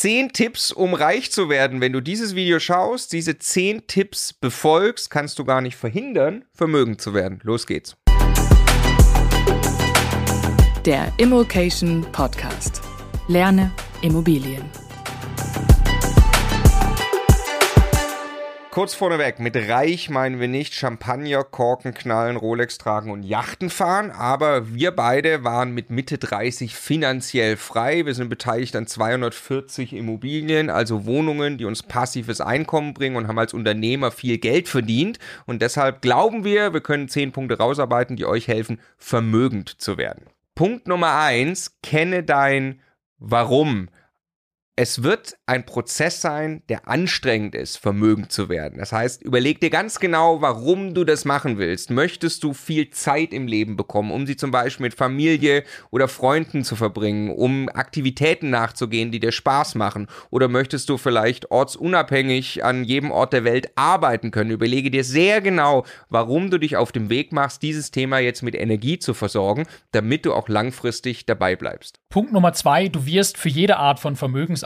Zehn Tipps, um reich zu werden. Wenn du dieses Video schaust, diese zehn Tipps befolgst, kannst du gar nicht verhindern, vermögend zu werden. Los geht's. Der Immokation Podcast. Lerne Immobilien. Kurz vorneweg, mit reich meinen wir nicht Champagner, Korken knallen, Rolex tragen und Yachten fahren, aber wir beide waren mit Mitte 30 finanziell frei. Wir sind beteiligt an 240 Immobilien, also Wohnungen, die uns passives Einkommen bringen und haben als Unternehmer viel Geld verdient. Und deshalb glauben wir, wir können 10 Punkte rausarbeiten, die euch helfen, vermögend zu werden. Punkt Nummer 1, kenne dein Warum es wird ein Prozess sein, der anstrengend ist, vermögend zu werden. Das heißt, überleg dir ganz genau, warum du das machen willst. Möchtest du viel Zeit im Leben bekommen, um sie zum Beispiel mit Familie oder Freunden zu verbringen, um Aktivitäten nachzugehen, die dir Spaß machen? Oder möchtest du vielleicht ortsunabhängig an jedem Ort der Welt arbeiten können? Überlege dir sehr genau, warum du dich auf dem Weg machst, dieses Thema jetzt mit Energie zu versorgen, damit du auch langfristig dabei bleibst. Punkt Nummer zwei, du wirst für jede Art von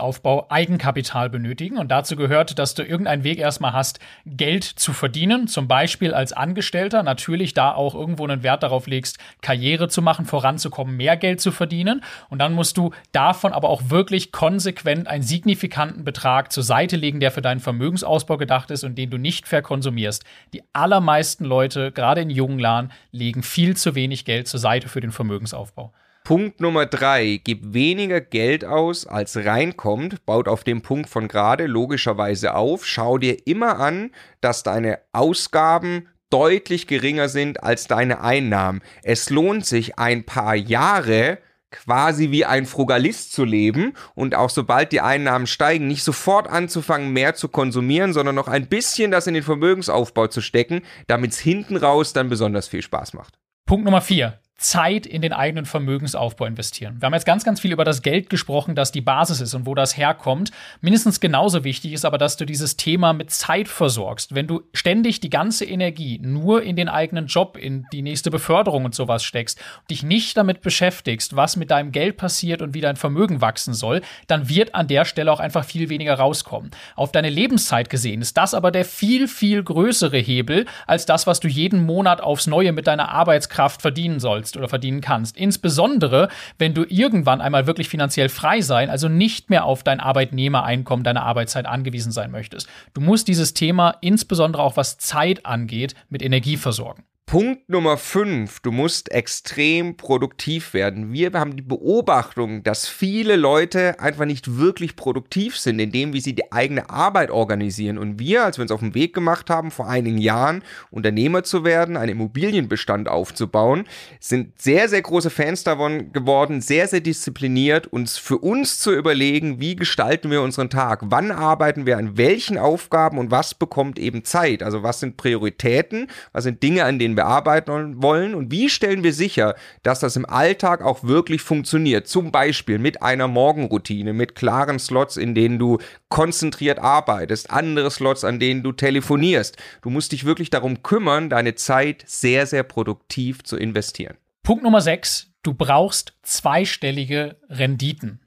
Vermögensaufbau Eigenkapital benötigen. Und dazu gehört, dass du irgendeinen Weg erstmal hast, Geld zu verdienen, zum Beispiel als Angestellter. Natürlich da auch irgendwo einen Wert darauf legst, Karriere zu machen, voranzukommen, mehr Geld zu verdienen. Und dann musst du davon aber auch wirklich konsequent einen signifikanten Betrag zur Seite legen, der für deinen Vermögensausbau gedacht ist und den du nicht verkonsumierst. Die allermeisten Leute, gerade in jungen Jahren, legen viel zu wenig Geld zur Seite für den Vermögensaufbau. Punkt Nummer drei, gib weniger Geld aus, als reinkommt, baut auf dem Punkt von gerade logischerweise auf. Schau dir immer an, dass deine Ausgaben deutlich geringer sind als deine Einnahmen. Es lohnt sich ein paar Jahre quasi wie ein Frugalist zu leben und auch sobald die Einnahmen steigen, nicht sofort anzufangen, mehr zu konsumieren, sondern noch ein bisschen das in den Vermögensaufbau zu stecken, damit es hinten raus dann besonders viel Spaß macht. Punkt Nummer vier. Zeit in den eigenen Vermögensaufbau investieren. Wir haben jetzt ganz, ganz viel über das Geld gesprochen, das die Basis ist und wo das herkommt. Mindestens genauso wichtig ist aber, dass du dieses Thema mit Zeit versorgst. Wenn du ständig die ganze Energie nur in den eigenen Job, in die nächste Beförderung und sowas steckst, dich nicht damit beschäftigst, was mit deinem Geld passiert und wie dein Vermögen wachsen soll, dann wird an der Stelle auch einfach viel weniger rauskommen. Auf deine Lebenszeit gesehen ist das aber der viel, viel größere Hebel als das, was du jeden Monat aufs Neue mit deiner Arbeitskraft verdienen sollst sollst oder verdienen kannst. Insbesondere, wenn du irgendwann einmal wirklich finanziell frei sein, also nicht mehr auf dein Arbeitnehmereinkommen, deine Arbeitszeit angewiesen sein möchtest. Du musst dieses Thema, insbesondere auch was Zeit angeht, mit Energie versorgen. Punkt Nummer 5, du musst extrem produktiv werden. Wir haben die Beobachtung, dass viele Leute einfach nicht wirklich produktiv sind, indem wie sie die eigene Arbeit organisieren. Und wir, als wir uns auf den Weg gemacht haben, vor einigen Jahren Unternehmer zu werden, einen Immobilienbestand aufzubauen, sind sehr, sehr große Fans davon geworden, sehr, sehr diszipliniert, uns für uns zu überlegen, wie gestalten wir unseren Tag, wann arbeiten wir an welchen Aufgaben und was bekommt eben Zeit. Also was sind Prioritäten, was sind Dinge, an denen wir bearbeiten wollen und wie stellen wir sicher, dass das im Alltag auch wirklich funktioniert. Zum Beispiel mit einer Morgenroutine, mit klaren Slots, in denen du konzentriert arbeitest, andere Slots, an denen du telefonierst. Du musst dich wirklich darum kümmern, deine Zeit sehr, sehr produktiv zu investieren. Punkt Nummer 6. Du brauchst zweistellige Renditen.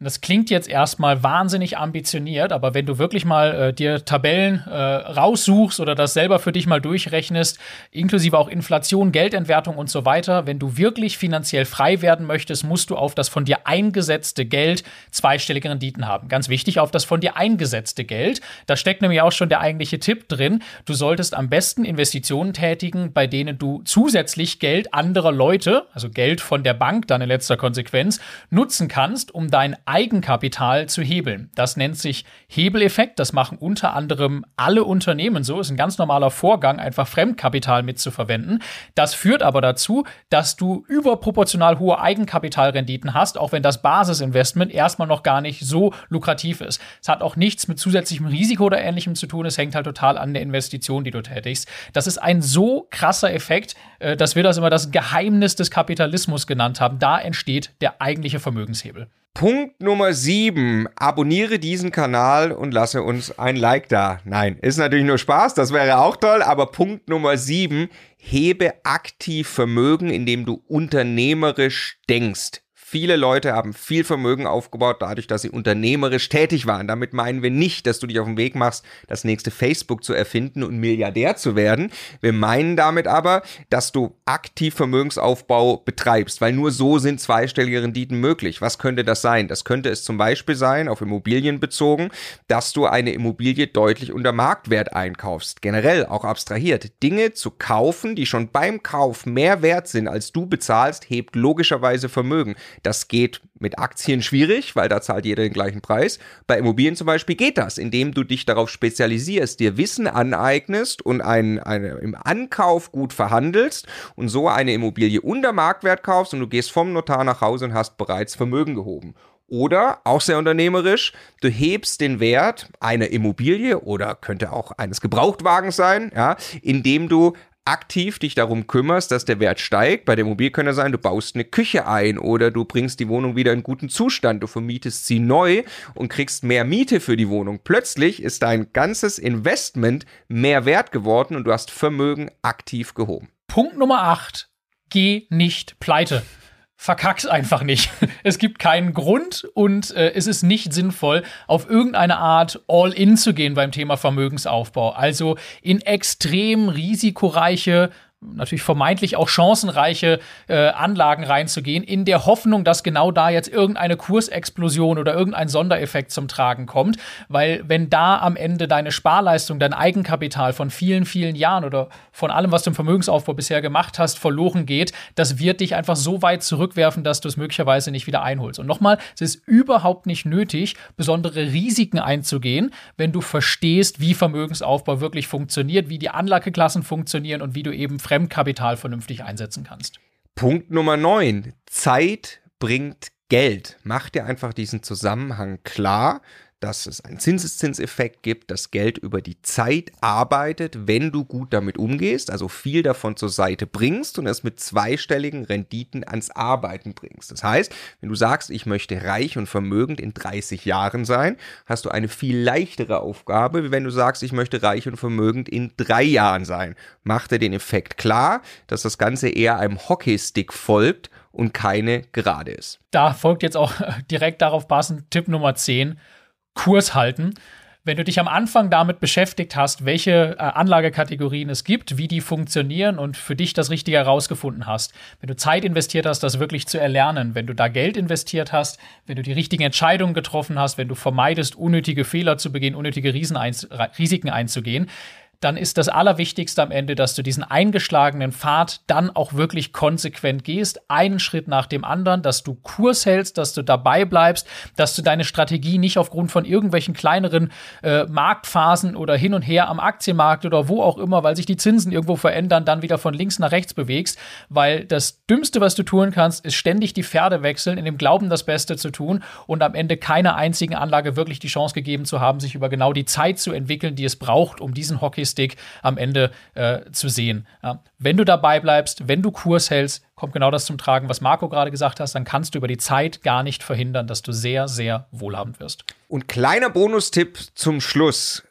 Und das klingt jetzt erstmal wahnsinnig ambitioniert, aber wenn du wirklich mal äh, dir Tabellen äh, raussuchst oder das selber für dich mal durchrechnest, inklusive auch Inflation, Geldentwertung und so weiter, wenn du wirklich finanziell frei werden möchtest, musst du auf das von dir eingesetzte Geld zweistellige Renditen haben. Ganz wichtig, auf das von dir eingesetzte Geld. Da steckt nämlich auch schon der eigentliche Tipp drin. Du solltest am besten Investitionen tätigen, bei denen du zusätzlich Geld anderer Leute, also Geld von der Bank dann in letzter Konsequenz, nutzen kannst, um dein Eigenkapital zu hebeln. Das nennt sich Hebeleffekt. Das machen unter anderem alle Unternehmen so. Ist ein ganz normaler Vorgang, einfach Fremdkapital mitzuverwenden. Das führt aber dazu, dass du überproportional hohe Eigenkapitalrenditen hast, auch wenn das Basisinvestment erstmal noch gar nicht so lukrativ ist. Es hat auch nichts mit zusätzlichem Risiko oder ähnlichem zu tun. Es hängt halt total an der Investition, die du tätigst. Das ist ein so krasser Effekt, äh, dass wir das immer das Geheimnis des Kapitalismus genannt haben. Da entsteht der eigentliche Vermögenshebel. Punkt Nummer 7. Abonniere diesen Kanal und lasse uns ein Like da. Nein, ist natürlich nur Spaß, das wäre auch toll, aber Punkt Nummer 7. Hebe aktiv Vermögen, indem du unternehmerisch denkst. Viele Leute haben viel Vermögen aufgebaut, dadurch, dass sie unternehmerisch tätig waren. Damit meinen wir nicht, dass du dich auf den Weg machst, das nächste Facebook zu erfinden und Milliardär zu werden. Wir meinen damit aber, dass du aktiv Vermögensaufbau betreibst, weil nur so sind zweistellige Renditen möglich. Was könnte das sein? Das könnte es zum Beispiel sein, auf Immobilien bezogen, dass du eine Immobilie deutlich unter Marktwert einkaufst. Generell auch abstrahiert. Dinge zu kaufen, die schon beim Kauf mehr wert sind, als du bezahlst, hebt logischerweise Vermögen. Das geht mit Aktien schwierig, weil da zahlt jeder den gleichen Preis. Bei Immobilien zum Beispiel geht das, indem du dich darauf spezialisierst, dir Wissen aneignest und ein, eine, im Ankauf gut verhandelst und so eine Immobilie unter Marktwert kaufst und du gehst vom Notar nach Hause und hast bereits Vermögen gehoben. Oder, auch sehr unternehmerisch, du hebst den Wert einer Immobilie oder könnte auch eines Gebrauchtwagens sein, ja, indem du aktiv dich darum kümmerst, dass der Wert steigt. Bei der Immobilie könnte sein, du baust eine Küche ein oder du bringst die Wohnung wieder in guten Zustand, du vermietest sie neu und kriegst mehr Miete für die Wohnung. Plötzlich ist dein ganzes Investment mehr wert geworden und du hast Vermögen aktiv gehoben. Punkt Nummer 8. Geh nicht pleite verkack's einfach nicht. Es gibt keinen Grund und äh, es ist nicht sinnvoll, auf irgendeine Art All-in zu gehen beim Thema Vermögensaufbau. Also in extrem risikoreiche natürlich vermeintlich auch chancenreiche äh, Anlagen reinzugehen, in der Hoffnung, dass genau da jetzt irgendeine Kursexplosion oder irgendein Sondereffekt zum Tragen kommt. Weil wenn da am Ende deine Sparleistung, dein Eigenkapital von vielen, vielen Jahren oder von allem, was du im Vermögensaufbau bisher gemacht hast, verloren geht, das wird dich einfach so weit zurückwerfen, dass du es möglicherweise nicht wieder einholst. Und nochmal, es ist überhaupt nicht nötig, besondere Risiken einzugehen, wenn du verstehst, wie Vermögensaufbau wirklich funktioniert, wie die Anlageklassen funktionieren und wie du eben Fremdkapital vernünftig einsetzen kannst. Punkt Nummer 9. Zeit bringt Geld. Mach dir einfach diesen Zusammenhang klar dass es einen Zinseszinseffekt gibt, dass Geld über die Zeit arbeitet, wenn du gut damit umgehst, also viel davon zur Seite bringst und es mit zweistelligen Renditen ans Arbeiten bringst. Das heißt, wenn du sagst, ich möchte reich und vermögend in 30 Jahren sein, hast du eine viel leichtere Aufgabe, wie wenn du sagst, ich möchte reich und vermögend in drei Jahren sein. Mach dir den Effekt klar, dass das Ganze eher einem Hockeystick folgt und keine gerade ist. Da folgt jetzt auch direkt darauf passend Tipp Nummer 10 Kurs halten. Wenn du dich am Anfang damit beschäftigt hast, welche äh, Anlagekategorien es gibt, wie die funktionieren und für dich das Richtige herausgefunden hast, wenn du Zeit investiert hast, das wirklich zu erlernen, wenn du da Geld investiert hast, wenn du die richtigen Entscheidungen getroffen hast, wenn du vermeidest, unnötige Fehler zu begehen, unnötige Risiken einzugehen, dann ist das Allerwichtigste am Ende, dass du diesen eingeschlagenen Pfad dann auch wirklich konsequent gehst, einen Schritt nach dem anderen, dass du Kurs hältst, dass du dabei bleibst, dass du deine Strategie nicht aufgrund von irgendwelchen kleineren äh, Marktphasen oder hin und her am Aktienmarkt oder wo auch immer, weil sich die Zinsen irgendwo verändern, dann wieder von links nach rechts bewegst, weil das Dümmste, was du tun kannst, ist ständig die Pferde wechseln, in dem Glauben, das Beste zu tun und am Ende keiner einzigen Anlage wirklich die Chance gegeben zu haben, sich über genau die Zeit zu entwickeln, die es braucht, um diesen Hockey Stick am Ende äh, zu sehen. Ja. Wenn du dabei bleibst, wenn du Kurs hältst, kommt genau das zum Tragen, was Marco gerade gesagt hat, dann kannst du über die Zeit gar nicht verhindern, dass du sehr, sehr wohlhabend wirst. Und kleiner Bonustipp zum Schluss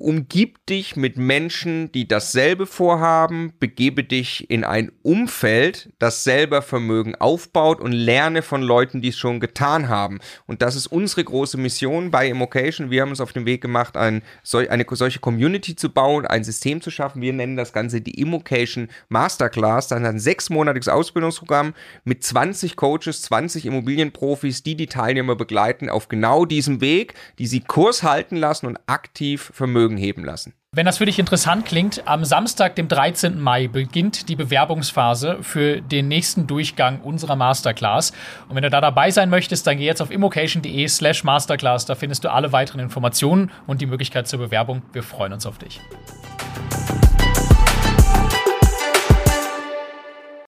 umgib dich mit Menschen, die dasselbe vorhaben, begebe dich in ein Umfeld, das selber Vermögen aufbaut und lerne von Leuten, die es schon getan haben. Und das ist unsere große Mission bei Immocation. Wir haben uns auf den Weg gemacht, ein, eine solche Community zu bauen, ein System zu schaffen. Wir nennen das Ganze die Immocation Masterclass. Dann ein sechsmonatiges Ausbildungsprogramm mit 20 Coaches, 20 Immobilienprofis, die die Teilnehmer begleiten auf genau diesem Weg, die sie Kurs halten lassen und aktiv Vermögen Vermögen heben lassen. Wenn das für dich interessant klingt, am Samstag, dem 13. Mai, beginnt die Bewerbungsphase für den nächsten Durchgang unserer Masterclass. Und wenn du da dabei sein möchtest, dann geh jetzt auf immocation.de slash masterclass. Da findest du alle weiteren Informationen und die Möglichkeit zur Bewerbung. Wir freuen uns auf dich.